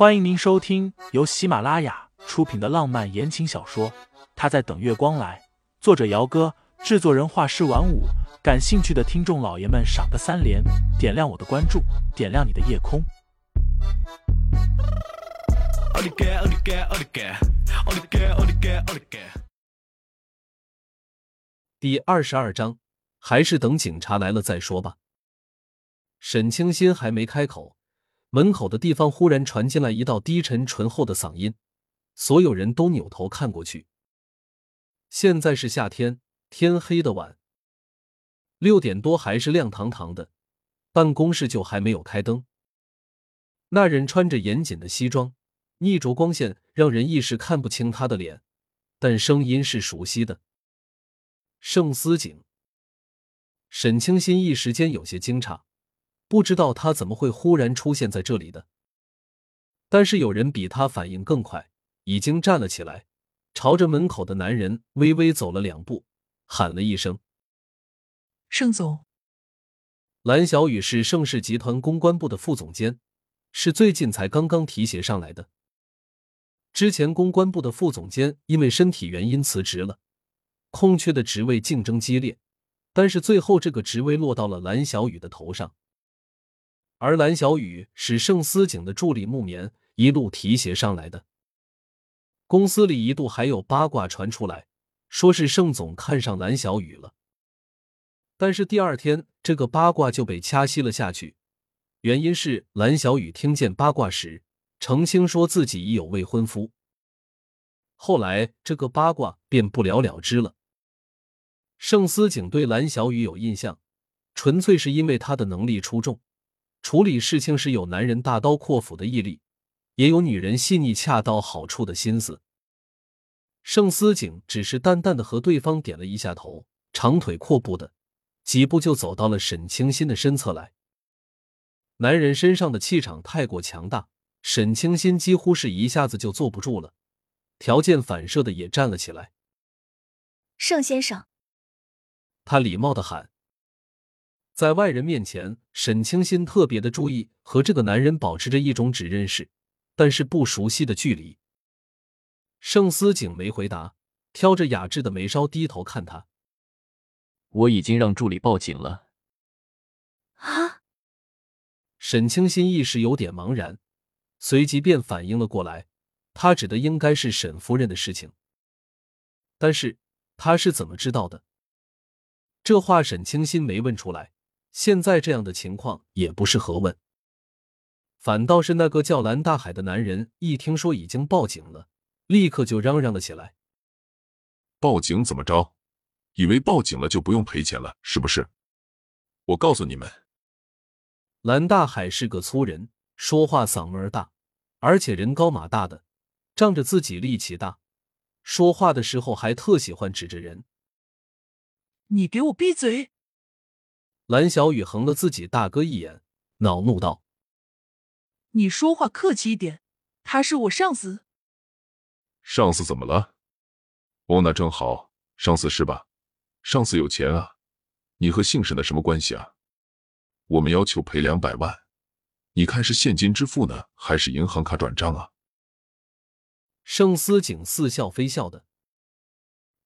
欢迎您收听由喜马拉雅出品的浪漫言情小说《他在等月光来》，作者：姚哥，制作人：画师晚舞。感兴趣的听众老爷们，赏个三连，点亮我的关注，点亮你的夜空。第二十二章，还是等警察来了再说吧。沈清新还没开口。门口的地方忽然传进来一道低沉醇厚的嗓音，所有人都扭头看过去。现在是夏天，天黑的晚，六点多还是亮堂堂的，办公室就还没有开灯。那人穿着严谨的西装，逆着光线让人一时看不清他的脸，但声音是熟悉的。盛思景，沈清新一时间有些惊诧。不知道他怎么会忽然出现在这里的，但是有人比他反应更快，已经站了起来，朝着门口的男人微微走了两步，喊了一声：“盛总。”蓝小雨是盛世集团公关部的副总监，是最近才刚刚提携上来的。之前公关部的副总监因为身体原因辞职了，空缺的职位竞争激烈，但是最后这个职位落到了蓝小雨的头上。而蓝小雨是盛思景的助理木棉，一路提携上来的。公司里一度还有八卦传出来，说是盛总看上蓝小雨了。但是第二天，这个八卦就被掐熄了下去。原因是蓝小雨听见八卦时，澄清说自己已有未婚夫。后来这个八卦便不了了之了。盛思景对蓝小雨有印象，纯粹是因为他的能力出众。处理事情是有男人大刀阔斧的毅力，也有女人细腻恰到好处的心思。盛思景只是淡淡的和对方点了一下头，长腿阔步的几步就走到了沈清新的身侧来。男人身上的气场太过强大，沈清新几乎是一下子就坐不住了，条件反射的也站了起来。盛先生，他礼貌的喊。在外人面前，沈清新特别的注意和这个男人保持着一种只认识，但是不熟悉的距离。盛思景没回答，挑着雅致的眉梢低头看他。我已经让助理报警了。啊！沈清新一时有点茫然，随即便反应了过来，他指的应该是沈夫人的事情。但是他是怎么知道的？这话沈清新没问出来。现在这样的情况也不适合问，反倒是那个叫蓝大海的男人，一听说已经报警了，立刻就嚷嚷了起来：“报警怎么着？以为报警了就不用赔钱了是不是？我告诉你们，蓝大海是个粗人，说话嗓门大，而且人高马大的，仗着自己力气大，说话的时候还特喜欢指着人。你给我闭嘴！”蓝小雨横了自己大哥一眼，恼怒道：“你说话客气一点，他是我上司。上司怎么了？哦，那正好，上司是吧？上司有钱啊，你和姓沈的什么关系啊？我们要求赔两百万，你看是现金支付呢，还是银行卡转账啊？”盛思景似笑非笑的：“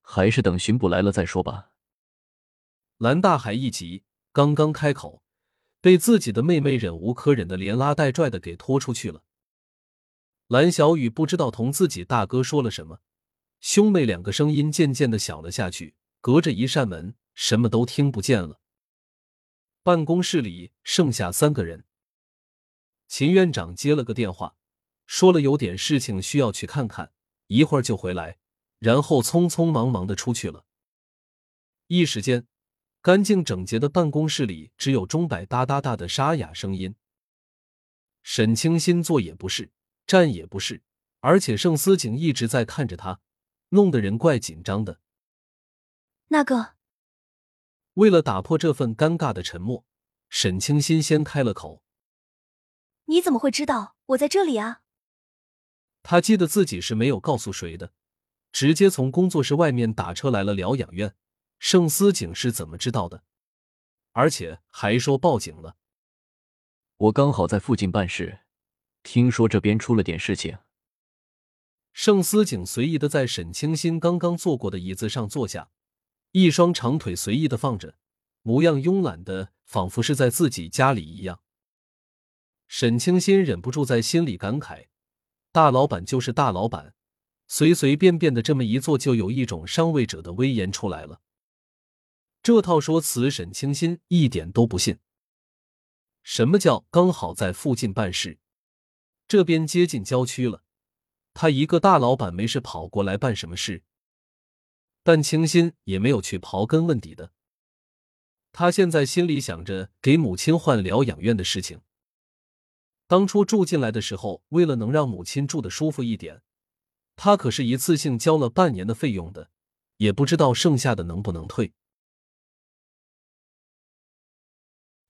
还是等巡捕来了再说吧。”蓝大海一急。刚刚开口，被自己的妹妹忍无可忍的连拉带拽的给拖出去了。蓝小雨不知道同自己大哥说了什么，兄妹两个声音渐渐的小了下去，隔着一扇门，什么都听不见了。办公室里剩下三个人，秦院长接了个电话，说了有点事情需要去看看，一会儿就回来，然后匆匆忙忙的出去了。一时间。干净整洁的办公室里，只有钟摆哒哒哒的沙哑声音。沈清新坐也不是，站也不是，而且盛思景一直在看着他，弄得人怪紧张的。那个，为了打破这份尴尬的沉默，沈清新先开了口：“你怎么会知道我在这里啊？”他记得自己是没有告诉谁的，直接从工作室外面打车来了疗养院。盛思景是怎么知道的？而且还说报警了。我刚好在附近办事，听说这边出了点事情。盛思景随意的在沈清新刚刚坐过的椅子上坐下，一双长腿随意的放着，模样慵懒的，仿佛是在自己家里一样。沈清新忍不住在心里感慨：大老板就是大老板，随随便便的这么一坐，就有一种上位者的威严出来了。这套说辞，沈清新一点都不信。什么叫刚好在附近办事？这边接近郊区了。他一个大老板没事跑过来办什么事？但清新也没有去刨根问底的。他现在心里想着给母亲换疗养院的事情。当初住进来的时候，为了能让母亲住的舒服一点，他可是一次性交了半年的费用的，也不知道剩下的能不能退。